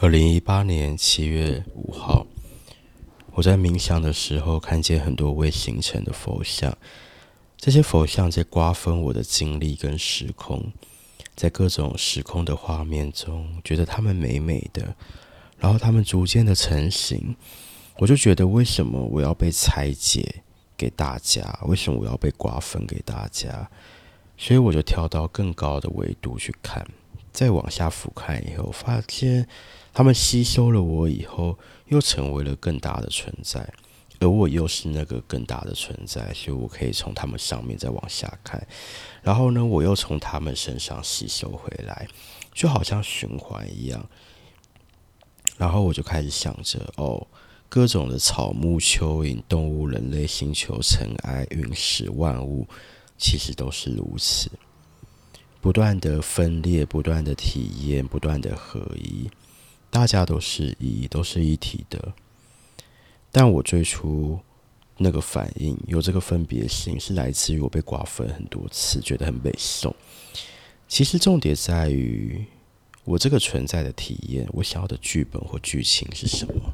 二零一八年七月五号，我在冥想的时候，看见很多未形成的佛像。这些佛像在瓜分我的精力跟时空，在各种时空的画面中，觉得它们美美的。然后它们逐渐的成型，我就觉得为什么我要被拆解给大家？为什么我要被瓜分给大家？所以我就跳到更高的维度去看。再往下俯瞰以后，发现他们吸收了我以后，又成为了更大的存在，而我又是那个更大的存在，所以我可以从他们上面再往下看，然后呢，我又从他们身上吸收回来，就好像循环一样。然后我就开始想着，哦，各种的草木、蚯蚓、动物、人类、星球、尘埃、陨石、万物，其实都是如此。不断的分裂，不断的体验，不断的合一，大家都是一，都是一体的。但我最初那个反应，有这个分别心，是来自于我被瓜分很多次，觉得很被送。其实重点在于我这个存在的体验，我想要的剧本或剧情是什么。